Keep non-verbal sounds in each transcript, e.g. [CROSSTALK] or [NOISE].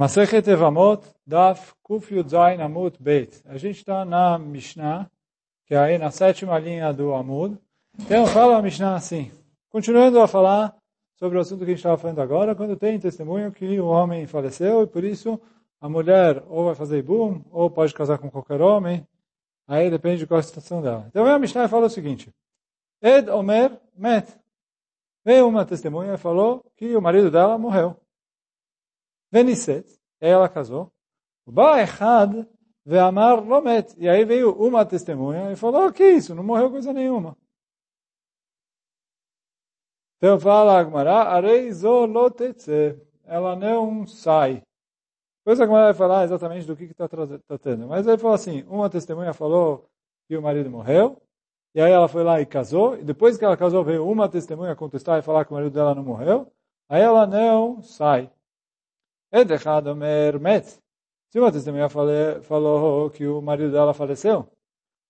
Masechet Evamot, Daf Kuf Yudzain Amud Beit. A gente está na Mishnah, que é aí na sétima linha do Amud. Então fala a Mishnah assim, continuando a falar sobre o assunto que a gente estava falando agora, quando tem testemunho que o homem faleceu e por isso a mulher ou vai fazer boom, ou pode casar com qualquer homem, aí depende de qual a situação dela. Então a Mishnah fala o seguinte, Ed Omer Met. Veio uma testemunha e falou que o marido dela morreu. Veniset, ela casou. Ba Echad ve'amar lomet. E aí veio uma testemunha e falou, que isso, não morreu coisa nenhuma. Então fala Agmará, areizo lotetze. Ela não sai. Depois a Agmará vai falar exatamente do que está tratando. Mas ele falou assim, uma testemunha falou que o marido morreu, e aí ela foi lá e casou, e depois que ela casou veio uma testemunha contestar e falar que o marido dela não morreu, aí ela não sai. Edechad Omer Met. Se uma testemunha falou que o marido dela faleceu,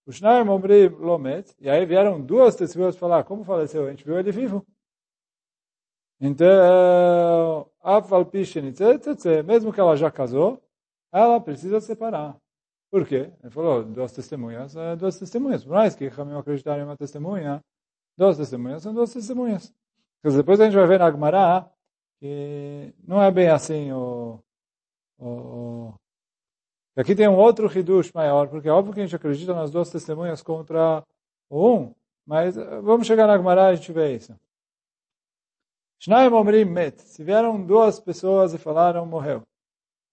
o Shnaim Omri Lomet, e aí vieram duas testemunhas falar como faleceu, a gente viu ele vivo. Então, mesmo que ela já casou, ela precisa separar. Por quê? Ele falou, duas testemunhas, duas testemunhas. Por mais que Ramim acreditar em uma testemunha, duas testemunhas são duas testemunhas. Depois a gente vai ver na Agmará que não é bem assim o, o, Aqui tem um outro Hidush maior, porque é óbvio que a gente acredita nas duas testemunhas contra o um, mas eh, vamos chegar na Gemara e a gente vê isso. Shnaim Omrim Met. Se vieram duas pessoas e falaram, morreu.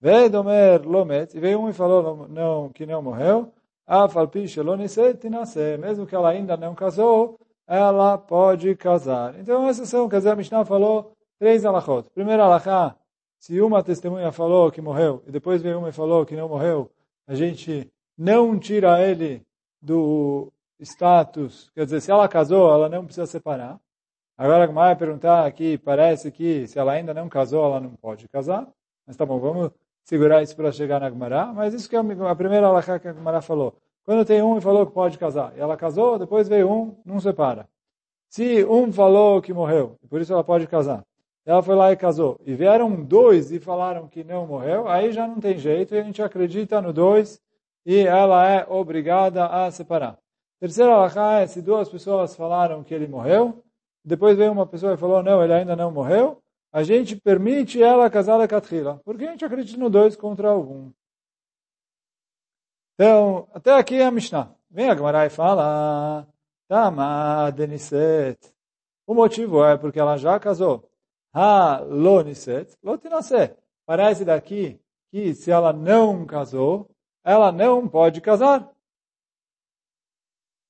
Veio Domer Lomet, e veio um e falou não, que não morreu. Afalpi Sheloniset nasce. Mesmo que ela ainda não casou, ela pode casar. Então, essas são, quer dizer, a Mishnah falou Três alachot. Primeiro alachá, se uma testemunha falou que morreu e depois veio uma e falou que não morreu, a gente não tira ele do status. Quer dizer, se ela casou, ela não precisa separar. Agora a vai perguntar aqui, parece que se ela ainda não casou, ela não pode casar. Mas tá bom, vamos segurar isso para chegar na Gemara. Mas isso que é a primeira alahá que a Gemara falou. Quando tem um e falou que pode casar, e ela casou, depois veio um, não separa. Se um falou que morreu, por isso ela pode casar, ela foi lá e casou. E vieram dois e falaram que não morreu, aí já não tem jeito, e a gente acredita no dois, e ela é obrigada a separar. Terceira alahá é se duas pessoas falaram que ele morreu, depois veio uma pessoa e falou, não, ele ainda não morreu, a gente permite ela casar a Katrila, porque a gente acredita no dois contra um. Então, até aqui é a Mishnah. Vem a Gemara e fala, Tama Deniset. O motivo é porque ela já casou. Ha lo niset, lo tinaseh. Parece daqui que se ela não casou, ela não pode casar.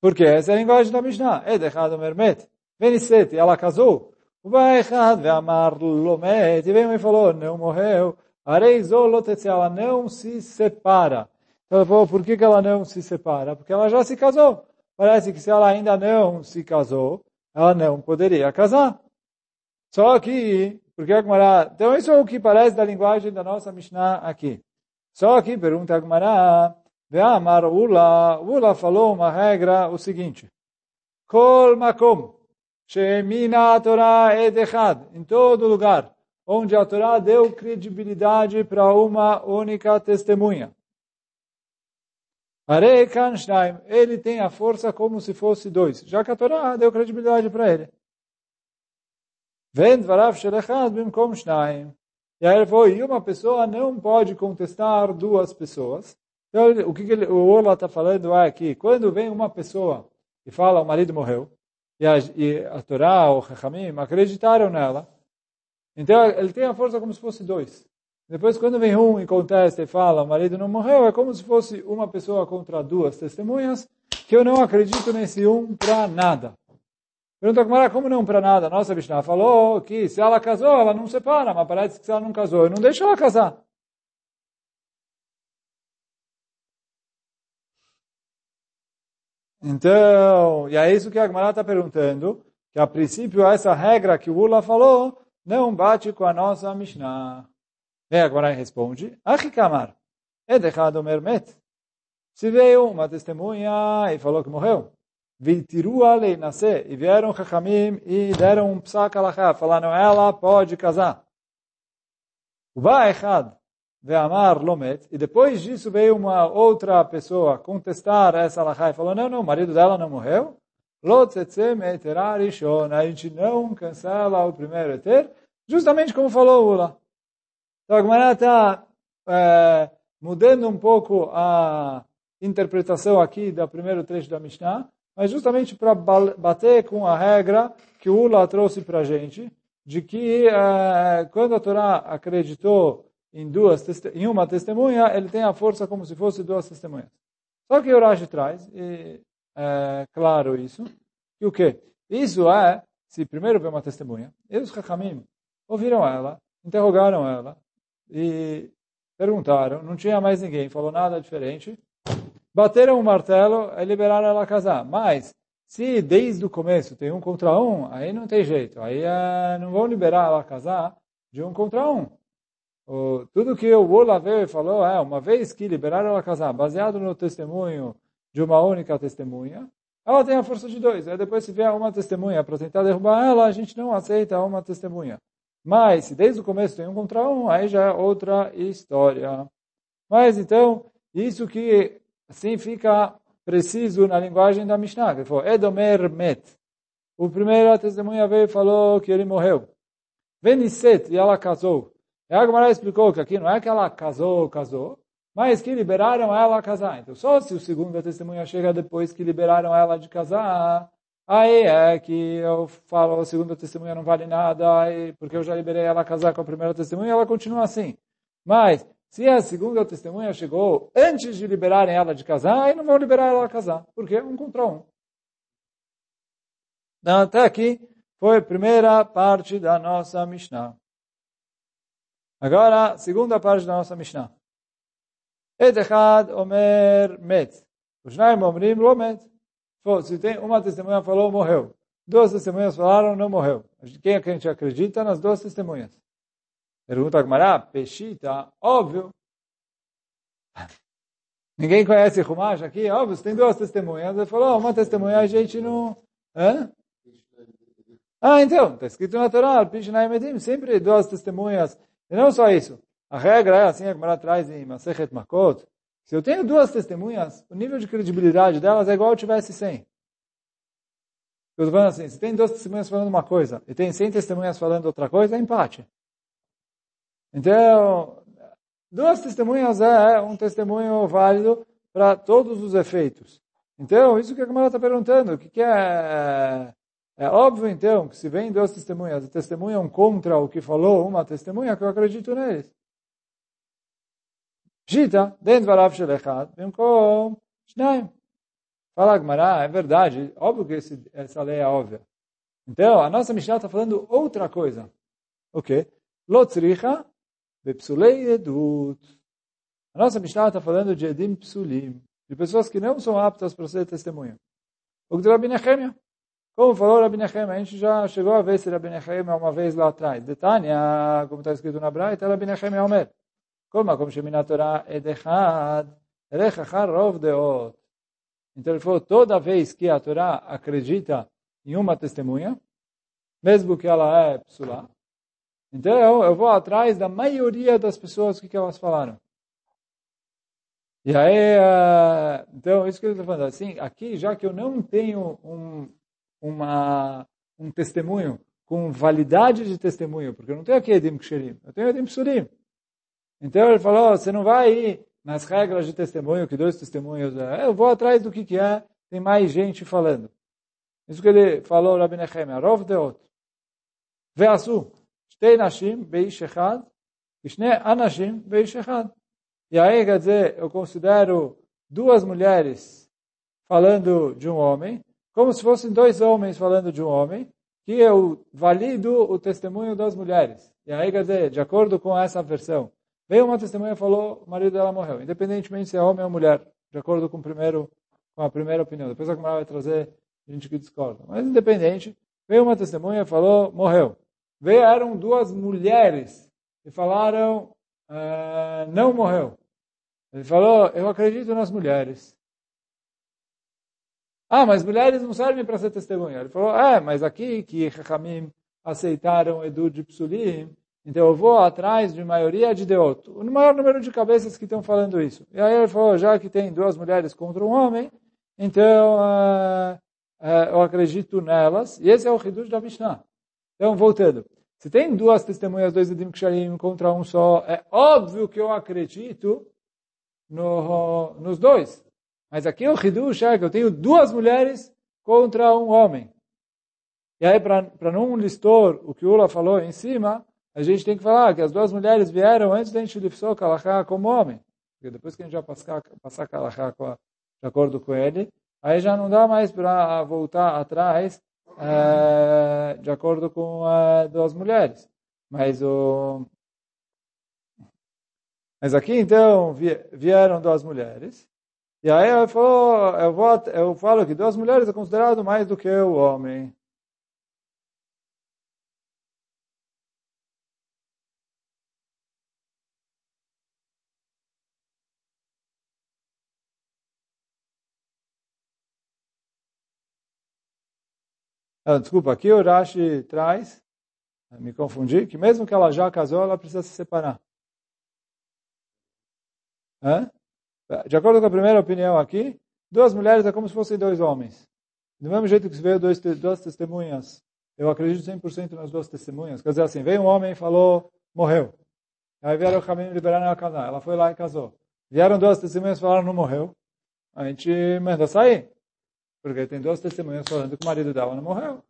Porque essa é a linguagem da Mishnah. Edechad mermet. Veniset, ela casou. Ubaechad ve'amar lomet. E veio e falou, não morreu. Areizolotetze, ela não se separa. Ela falou, por que ela não se separa? Porque ela já se casou. Parece que se ela ainda não se casou, ela não poderia casar. Só que, porque a Gemara, então isso é o que parece da linguagem da nossa Mishnah aqui. Só que, pergunta a Gemara, Ve'amar Ula, Ula falou uma regra, o seguinte, Kol makom, she'emina a edechad, em todo lugar, onde a Torá deu credibilidade para uma única testemunha. Arei Kanshnaim, ele tem a força como se fosse dois, já que a Torá deu credibilidade para ele. Vem dvarav shelechad bimkom shnaim. E aí ele falou, e uma pessoa não pode contestar duas pessoas. Então, o que, ele, o Ola está falando é que quando vem uma pessoa e fala, o marido morreu, e a, e a Torá, o Chachamim, acreditaram nela, então ele tem a força como se fosse dois. Depois, quando vem um e contesta e fala, o marido não morreu, é como se fosse uma pessoa contra duas testemunhas, que eu não acredito nesse um para nada. Pergunta Kumara, como não para nada? Nossa Mishnah falou que se ela casou, ela não separa, mas parece que se ela não casou, eu não deixo ela casar. Então, e é isso que a Gemara está perguntando, que a princípio essa regra que o Ula falou não bate com a nossa Mishnah. E a Gemara responde, Achikamar, é deixado mermet. Se veio uma testemunha e falou que morreu, Viltirua leinase. E vieram Chachamim e deram um psak alachá. Falaram, ela pode casar. Uba echad. ve'amar lomet, e depois disso veio uma outra pessoa contestar essa alahá e falou, não, não, o marido dela não morreu, a gente não cancela o primeiro eter, justamente como falou Ula. Então a Gemara está é, mudando um pouco a interpretação aqui do primeiro trecho da Mishnah, mas justamente para bater com a regra que o Ula trouxe para a gente, de que é, quando a Torá acreditou em duas em uma testemunha, ele tem a força como se fosse duas testemunhas. Só que o Rashi traz, e é claro isso, que o quê? Isso é, se primeiro veio uma testemunha, e os Hakamim ouviram ela, interrogaram ela, e perguntaram, não tinha mais ninguém, falou nada diferente, bateram o martelo e liberaram ela casar. Mas, se desde o começo tem um contra um, aí não tem jeito, aí é, não vão liberar ela casar de um contra um. O, tudo que o Ola veio e falou é, uma vez que liberaram ela casar, baseado no testemunho de uma única testemunha, ela tem a força de dois. Aí depois se vier uma testemunha para tentar derrubar ela, a gente não aceita uma testemunha. Mas se desde o começo tem um contra um, aí já é outra história. Mas então, isso que assim fica preciso na linguagem da Mishnah, que foi Edomer met. O primeiro testemunha veio e falou que ele morreu. Veniset, e ela casou. E a Gemara explicou que aqui não é que ela casou, casou, mas que liberaram ela a casar. Então, só se o segundo testemunha chega depois que liberaram ela de casar, aí é que eu falo, a segunda testemunha não vale nada, porque eu já liberei ela a casar com a primeira testemunha, ela continua assim. Mas, se a segunda testemunha chegou antes de liberarem ela de casar, aí não vão liberar ela a casar. Porque um contra um. Então, até aqui foi a primeira parte da nossa Mishnah. Agora, segunda parte da nossa Mishnah. Et echad omer met. Os naim omrim lo met. Se tem uma testemunha falou, morreu. Duas testemunhas falaram, não morreu. Quem é que a gente acredita? Nas duas testemunhas. Pergunta a Gmará, peixita, óbvio. Ninguém conhece Rumash aqui? Óbvio, se tem duas testemunhas. Ele falou, uma testemunha a gente não... Hã? Ah, então, está escrito na Torá, Pishnai Medim, sempre duas testemunhas. E não só isso. A regra é assim, a traz em Masechet Makot, se eu tenho duas testemunhas, o nível de credibilidade delas é igual eu tivesse 100. Eu estou falando assim, se tem duas testemunhas falando uma coisa e tem 100 testemunhas falando outra coisa, é empate. Então, duas testemunhas é, é um testemunho válido para todos os efeitos. Então, isso que a Gamara está perguntando, o que, que é, é, é óbvio, então, que se vem duas testemunhas e testemunham contra o que falou uma testemunha, que eu acredito neles. Gita, dentro do Shelechat, vem com shnaim. Fala Agmará, ah, é verdade, óbvio que esse, essa lei é óbvia. Então, a nossa Mishnah está falando outra coisa. O quê? Lotzricha Bepsulei edut. A nossa Mishnah está falando de edim psulim, de pessoas que não são aptas para ser testemunha. O que Rabi Nehemia. Como falou Rabi Nehemia, a gente já chegou a ver esse Rabi Nehemia uma vez lá atrás. De Detania, como está escrito na Braita, Rabi Nehemia Omer. Como, como Shemina Torá, edechad, rechachar rov deot. Então ele falou, toda vez que a Torá acredita em uma testemunha, mesmo que ela é psulá, então eu vou atrás da maioria das pessoas que, que elas falaram. E aí, então, isso que ele está falando, assim, aqui, já que eu não tenho um, uma, um testemunho com validade de testemunho, porque eu não tenho aqui Edim Ksherim, eu tenho Edim Psurim. Então ele falou, você não vai ir nas regras de testemunho, que dois testemunhos é. Eu vou atrás do que, que é, tem mais gente falando. Isso que ele falou, Rabbi Nehemia, Rov Deot. Veasu, Nashim Beish Echad, Shne Anashim Beish Echad. E aí, quer dizer, eu considero duas mulheres falando de um homem, como se fossem dois homens falando de um homem, que eu valido o testemunho das mulheres. E aí, quer dizer, de acordo com essa versão, Veio uma testemunha e falou, o marido dela morreu, independentemente se é homem ou mulher, de acordo com, primeiro, com a primeira opinião. Depois a Gemara vai trazer gente que discorda. Mas independente, veio uma testemunha e falou, morreu. Vieram duas mulheres e falaram, ah, não morreu. Ele falou, eu acredito nas mulheres. Ah, mas mulheres não servem para ser testemunha. Ele falou, é, mas aqui que Chachamim aceitaram Edu de Psulim, Então eu vou atrás de maioria de deoto. O maior número de cabeças que estão falando isso. E aí ele falou, já que tem duas mulheres contra um homem, então uh, uh, eu acredito nelas. E esse é o Hidush da Mishnah. Então, voltando. Se tem duas testemunhas, dois Edim Ksharim contra um só, é óbvio que eu acredito no, nos dois. Mas aqui o Hidush é que eu tenho duas mulheres contra um homem. E aí, para não listor o que o Ula falou em cima, a gente tem que falar que as duas mulheres vieram antes da gente lifsou Kalachá como homem. Porque depois que a gente já passar, passar Kalachá de acordo com ele, aí já não dá mais para voltar atrás é, de acordo com é, duas mulheres. Mas o mas aqui então vieram duas mulheres. E aí eu falo, eu, vou, eu falo que duas mulheres é considerado mais do que o homem. Ah, desculpa, aqui o Rashi traz, me confundi, que mesmo que ela já casou, ela precisa se separar. Hã? De acordo com a primeira opinião aqui, duas mulheres é como se fossem dois homens. Do mesmo jeito que se veio dois, duas testemunhas, eu acredito 100% nas duas testemunhas. Quer dizer assim, veio um homem e falou, morreu. Aí vieram o caminho liberar ela casar. Ela foi lá e casou. Vieram duas testemunhas e falaram, não morreu. A gente manda sair. Porque tem duas testemunhas falando que o marido dela não morreu.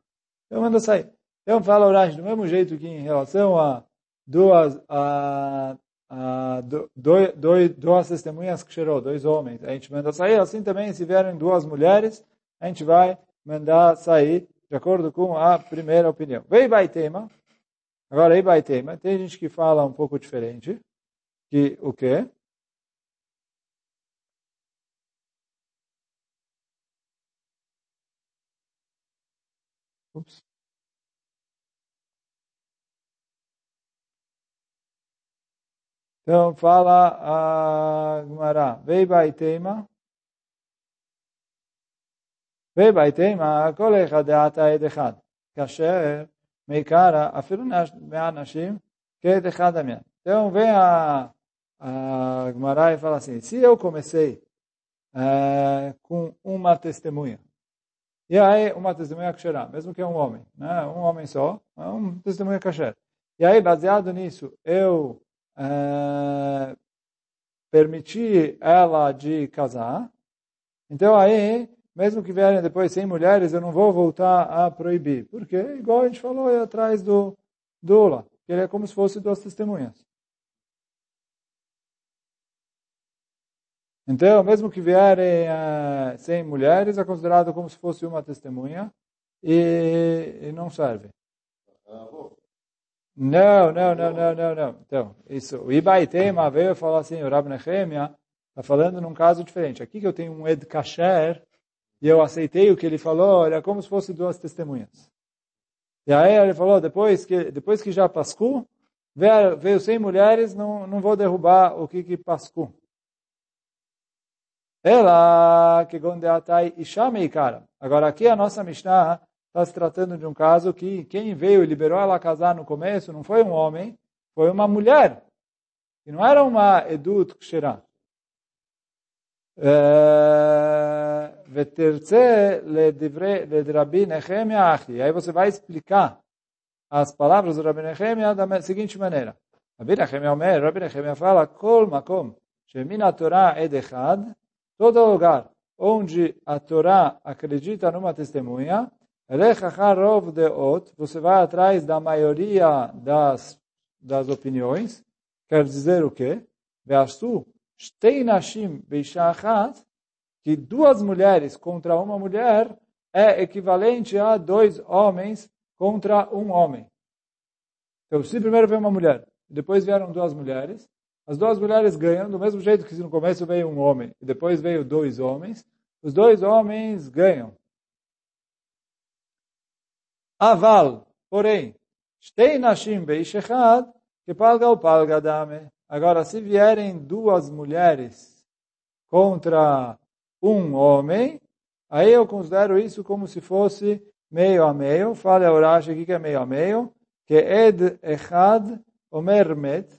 Então manda sair. Então fala o Rashi, do mesmo jeito que em relação a duas, a, a do, dois, duas testemunhas que cheirou, dois homens, a gente manda sair. Assim também, se vierem duas mulheres, a gente vai mandar sair de acordo com a primeira opinião. Vem tema. Agora, aí tema. Tem gente que fala um pouco diferente. Que o quê? Ups. Então, fala ah, a Gumara. Vei baiteima. Vei A colega de ata de echad. Kasher meikara que é de echad amian. Então, vem a, a Gumara e fala assim. Se eu comecei eh, com uma testemunha, e aí, uma testemunha kasherá, mesmo que é um homem, né? um homem só, é um testemunha kasher. E aí, baseado nisso, eu é, permiti ela de casar. Então aí, mesmo que vierem depois 100 mulheres, eu não vou voltar a proibir. Porque, igual a gente falou aí atrás do Dula, que ele é como se fosse duas testemunhas. Então, mesmo que vierem uh, 100 mulheres, é considerado como se fosse uma testemunha e, e não serve. Não, não, não, não, não, não. Então, isso, o Ibaitema veio falar assim, o Rab Nehemia está falando num caso diferente. Aqui que eu tenho um Ed Kasher e eu aceitei o que ele falou, era como se fosse duas testemunhas. E aí ele falou, depois que, depois que já pascou, veio, veio 100 mulheres, não, não vou derrubar o que que pascou. Ela que gondeatai ishamei cara. Agora aqui a nossa Mishnah está se tratando de um caso que quem veio e liberou ela a casar no começo não foi um homem, foi uma mulher. E não era uma edut ksherah. ותרצה לדרבי נחמיה אחי. Aí você vai explicar as palavras do Rabi Nehemia da seguinte maneira. Rabi Nehemia אומר, Rabi Nehemia fala, כל מקום שמן התורה עד אחד, Todo lugar onde a Torá acredita numa testemunha, você vai atrás da maioria das, das opiniões, quer dizer o quê? que duas mulheres contra uma mulher é equivalente a dois homens contra um homem. Então, se primeiro veio uma mulher, depois vieram duas mulheres, as duas mulheres ganham, do mesmo jeito que no começo veio um homem e depois veio dois homens, os dois homens ganham. Aval, porém, Shtei Nashim Beish Echad, que palga o palga dame. Agora, se vierem duas mulheres contra um homem, aí eu considero isso como se fosse meio a meio. Fala a Urash aqui que é meio a meio, que Ed Echad Omer met,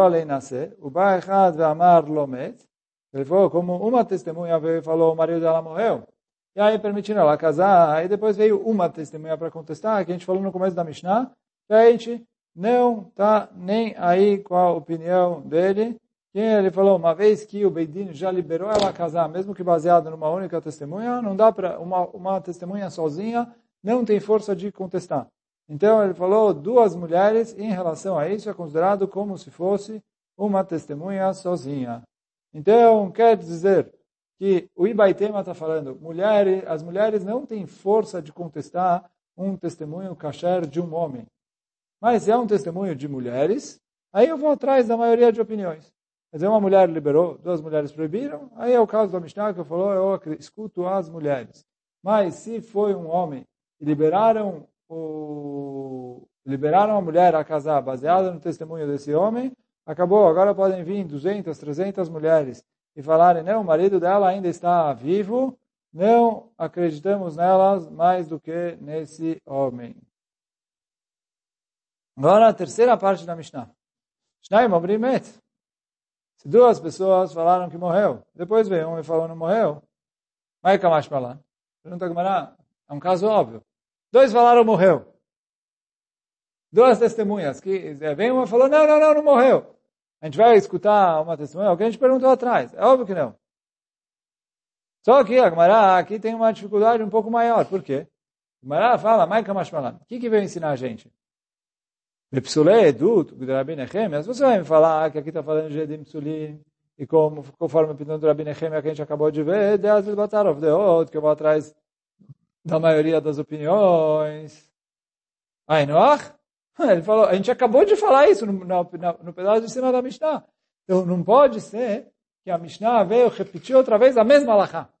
além nascer, o Echad ve'amar lo met, ele falou, como uma testemunha veio e falou, o marido dela morreu, e aí permitiram ela casar, aí depois veio uma testemunha para contestar, que a gente falou no começo da Mishnah, que a gente não está nem aí com a opinião dele, que ele falou, uma vez que o Beidin já liberou ela casar, mesmo que baseado numa única testemunha, não dá para, uma, uma testemunha sozinha não tem força de contestar. Então ele falou, duas mulheres em relação a isso é considerado como se fosse uma testemunha sozinha. Então, quer dizer que o Ibaitema está falando, mulheres, as mulheres não têm força de contestar um testemunho kasher de um homem. Mas se é um testemunho de mulheres, aí eu vou atrás da maioria de opiniões. Quer dizer, uma mulher liberou, duas mulheres proibiram, aí é o caso da Mishnah que eu falou, eu escuto as mulheres. Mas se foi um homem e liberaram o liberaram a mulher a casar baseada no testemunho desse homem, acabou, agora podem vir 200, 300 mulheres e falarem, não, o marido dela ainda está vivo, não acreditamos nelas mais do que nesse homem. Agora a terceira parte da Mishnah. Shnaim Obrimet. Se duas pessoas falaram que morreu, depois veio um e falou não morreu, vai Kamash Malan. Pergunta Gamara, é um caso óbvio. Dois falaram morreu. Duas testemunhas. que Vem uma falou, não, não, não, não morreu. A gente vai escutar uma testemunha, o que a gente perguntou atrás. É óbvio que não. Só que a Gemara aqui tem uma dificuldade um pouco maior. Por quê? A Gemara fala, Maika Mashmalan. O que, que veio ensinar a gente? Bepsulei, Edut, Rabi Nehemiah. Você vai me falar que aqui está falando de Edim Psulim, e como, conforme o opinião do Rabi Nehemiah que a gente acabou de ver, de Azil Batarov, de Od, que eu vou atrás da maioria das opiniões. Ainoach? [LAUGHS] Ele falou, a gente acabou de falar isso no, no, no pedaço de cima da Mishnah. Então não pode ser que a Mishnah veio repetir outra vez a mesma alahá.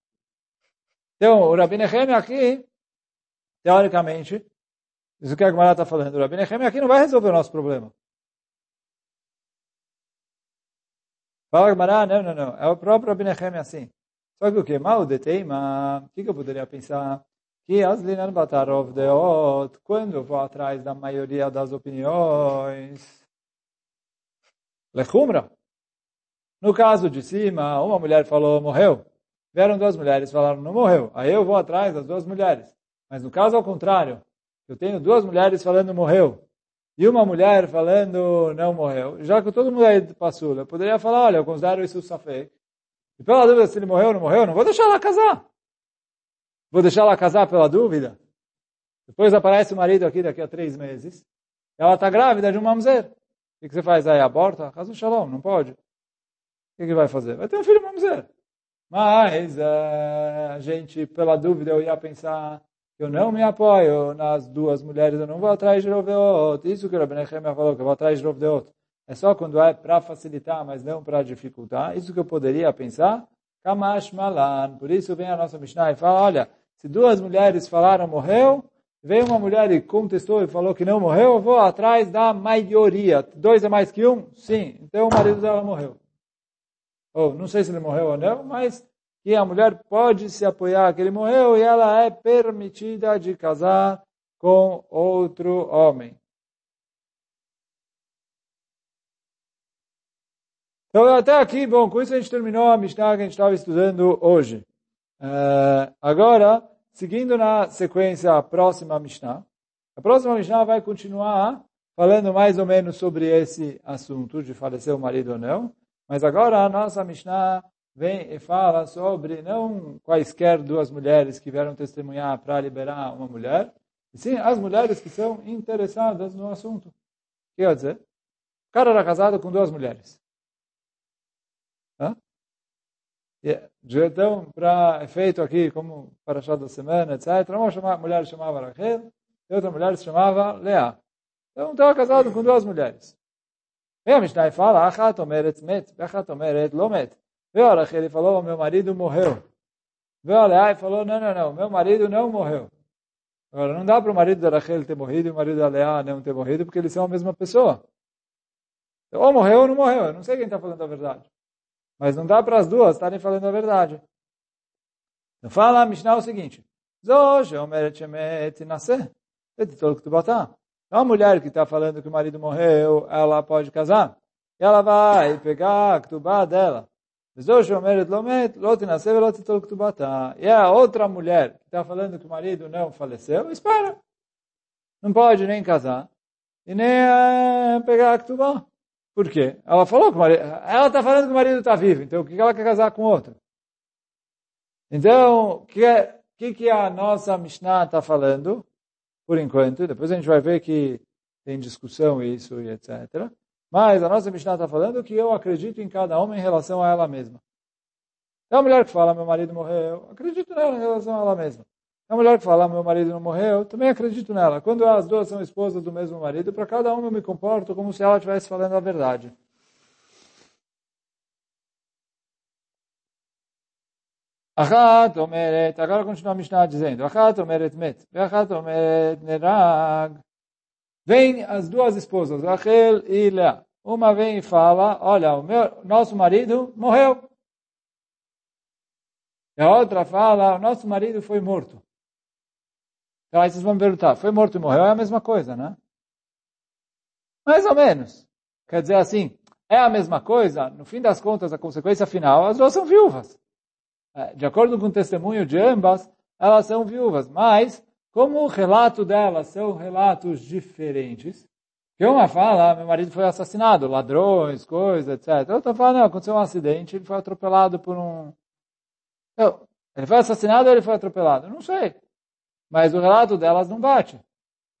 Então o Rabi Nehemiah aqui, teoricamente, isso que a Gemara está falando, o Rabi Nehemiah aqui não vai resolver o nosso problema. Fala Gemara, não, não, não, é o próprio Rabi Nehemiah assim. Só que o que? Mal de teima, o que eu poderia pensar? Que as linan batarov deot, quando eu vou atrás da maioria das opiniões, lechumra. No caso de cima, uma mulher falou, morreu. Vieram duas mulheres, falaram, não morreu. Aí eu vou atrás das duas mulheres. Mas no caso ao contrário, eu tenho duas mulheres falando morreu. E uma mulher falando não morreu. Já que todo mundo aí passou, eu poderia falar, olha, eu considero isso safek. E pela dúvida se ele morreu ou não morreu, não vou deixar ela casar. Vou deixar ela casar pela dúvida? Depois aparece o marido aqui daqui a três meses. Ela está grávida de um mamzer. O que, você faz aí? Aborta? Caso shalom, não pode. O que, que vai fazer? Vai ter um filho mamzer. Mas a gente, pela dúvida, eu ia pensar eu não me apoio nas duas mulheres, eu não vou atrás de Rovdeot. Isso que o Rabbi Nehemiah falou, que eu vou atrás de Rovdeot. É só quando é para facilitar, mas não para dificultar. Isso que eu poderia pensar. Kamash Malan. Por isso vem a nossa Mishnah e fala, olha, se duas mulheres falaram morreu, veio uma mulher e contestou e falou que não morreu, eu vou atrás da maioria. Dois é mais que um? Sim. Então o marido dela morreu. Ou não sei se ele morreu ou não, mas que a mulher pode se apoiar que ele morreu e ela é permitida de casar com outro homem. Então, até aqui, bom, com isso a gente terminou a Mishnah que a gente estava estudando hoje. Uh, agora, seguindo na sequência a próxima Mishnah, a próxima Mishnah vai continuar falando mais ou menos sobre esse assunto de falecer o marido ou não, mas agora a nossa Mishnah vem e fala sobre não quaisquer duas mulheres que vieram testemunhar para liberar uma mulher, e sim as mulheres que são interessadas no assunto. Quer dizer? O cara era casado com duas mulheres. Então, para efeito aqui, como para achar da semana, etc., uma mulher chamava Rachel e outra mulher se chamava Leá. Então, estava casado com duas mulheres. Vem a Mishnah e fala, Achat omeret met, Achat omeret lo met. Veio a Rachel e falou, meu marido morreu. Veio a Leá e falou, não, não, não, meu marido não morreu. Agora, não dá para o marido da Rachel ter morrido e o marido da Leá não ter morrido, porque eles são a mesma pessoa. Ou morreu ou não morreu. Eu não sei quem está falando a verdade. Mas não dá para as duas estarem falando a verdade. Então fala a Mishnah o seguinte. Então, a mulher que está falando que o marido morreu, ela pode casar. E ela vai pegar a ktubá dela. E a outra mulher que está falando que o marido não faleceu, espera. Não pode nem casar e nem é, pegar a ktubá. Por quê? Ela falou que o marido, ela está falando que o marido está vivo, então o que ela quer casar com outro? Então, o que, é, que, que a nossa Mishnah está falando? Por enquanto, depois a gente vai ver que tem discussão isso e etc. Mas a nossa Mishnah está falando que eu acredito em cada homem em relação a ela mesma. É a mulher que fala, meu marido morreu, acredito nela em relação a ela mesma. É a mulher que fala, meu marido não morreu, também acredito nela. Quando as duas são esposas do mesmo marido, para cada uma eu me comporto como se ela estivesse falando a verdade. Omeret, agora continua a Mishnah dizendo, Achat omeret met, omeret nerag. Vem as duas esposas, Rachel e Lea. Uma vem e fala, olha, o meu, nosso marido morreu. E a outra fala, o nosso marido foi morto. Então aí vocês vão me perguntar, foi morto e morreu é a mesma coisa, né? Mais ou menos. Quer dizer assim, é a mesma coisa, no fim das contas, a consequência final, as duas são viúvas. É, de acordo com o testemunho de ambas, elas são viúvas, mas como o relato delas são relatos diferentes, que uma fala, ah, meu marido foi assassinado, ladrões, coisas, etc. Outra fala, não, aconteceu um acidente, ele foi atropelado por um... Ele foi assassinado ou ele foi atropelado? Não sei. Mas o relato delas não bate.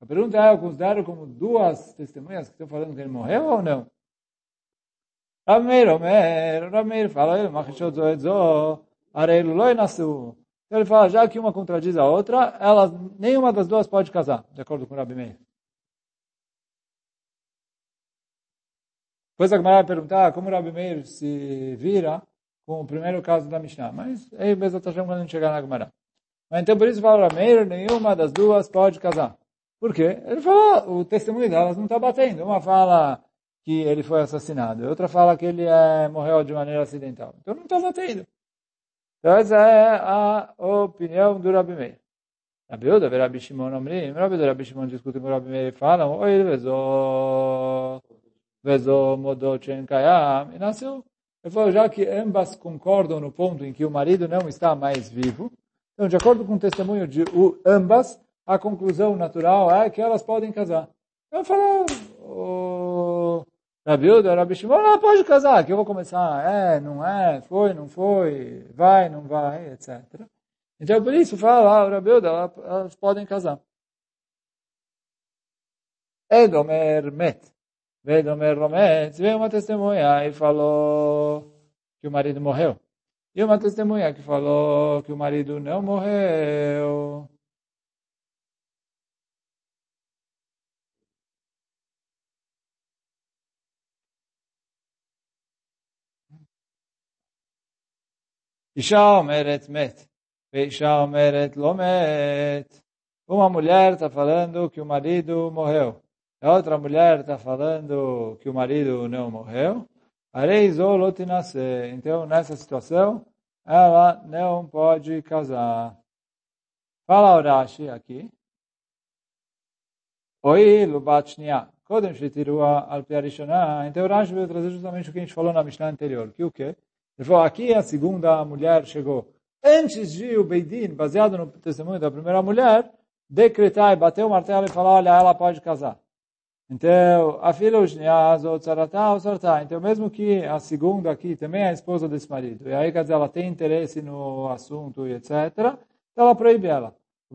A pergunta é, eu considero como duas testemunhas que estão falando que ele morreu ou não? Rameir, Omer, Rameir fala. Então ele fala, já que uma contradiz a outra, elas, nenhuma das duas pode casar, de acordo com o Rabi Meir. Depois a Gemara vai perguntar como o Rabi Meir se vira com o primeiro caso da Mishnah. Mas aí Bezat Hashem quando a gente chegar na Gemara. Então por isso fala o Rabi Meir, nenhuma das duas pode casar. Por quê? Ele falou, o testemunho delas não está batendo. Uma fala que ele foi assassinado, outra fala que ele é, morreu de maneira acidental. Então não está batendo. Então essa é a opinião do Rabi Meir. Rabi Uda, Rabi Shimon, Omrim, Rabi Uda, Rabi Shimon discutem com o Rabi Meir e falam, oi, vezô, vezô, modou, kayam, e nasceu. Ele falou, já que ambas concordam no ponto em que o marido não está mais vivo, então, de acordo com o testemunho de ambas, a conclusão natural é que elas podem casar. Eu falo, oh, Rabi Uda, Rabi Shimon, ela pode casar, que eu vou começar, é, não é, foi, não foi, vai, não vai, etc. Então, por isso, fala, ah, Rabi Uda, elas podem casar. Edomer met. Edomer romet. Veio uma testemunha e falou que o marido morreu. E uma testemunha que falou que o marido não morreu. Isha omeret met. Isha omeret lo met. Uma mulher está falando que o marido morreu. A outra mulher está falando que o marido não morreu. Então, nessa situação, ela não pode casar. Fala o Rashi aqui. Oi, Lubatchnia. Kodem Shetirua al Piarishana. Então, o Rashi veio trazer justamente o que a gente falou na Mishnah anterior. Que o quê? Ele falou, aqui a segunda mulher chegou. Antes de o Beidin, baseado no testemunho da primeira mulher, decretar e bater o martelo e falar, olha, ela pode casar. Então, a tzaratá. Então, mesmo que a segunda aqui também é a esposa desse marido, e aí, quer dizer, ela tem interesse no assunto e etc., então ela proíbe ela. E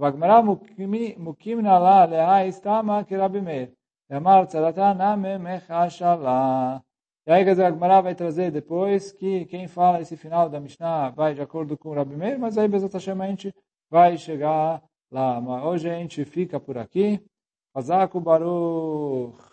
aí, quer dizer, a Gemara vai trazer depois que quem fala esse final da Mishnah vai de acordo com o Rabi Meir, mas aí, Bezat Hashem, a gente vai chegar lá. Mas hoje a gente fica por aqui. Hazaku Baruch.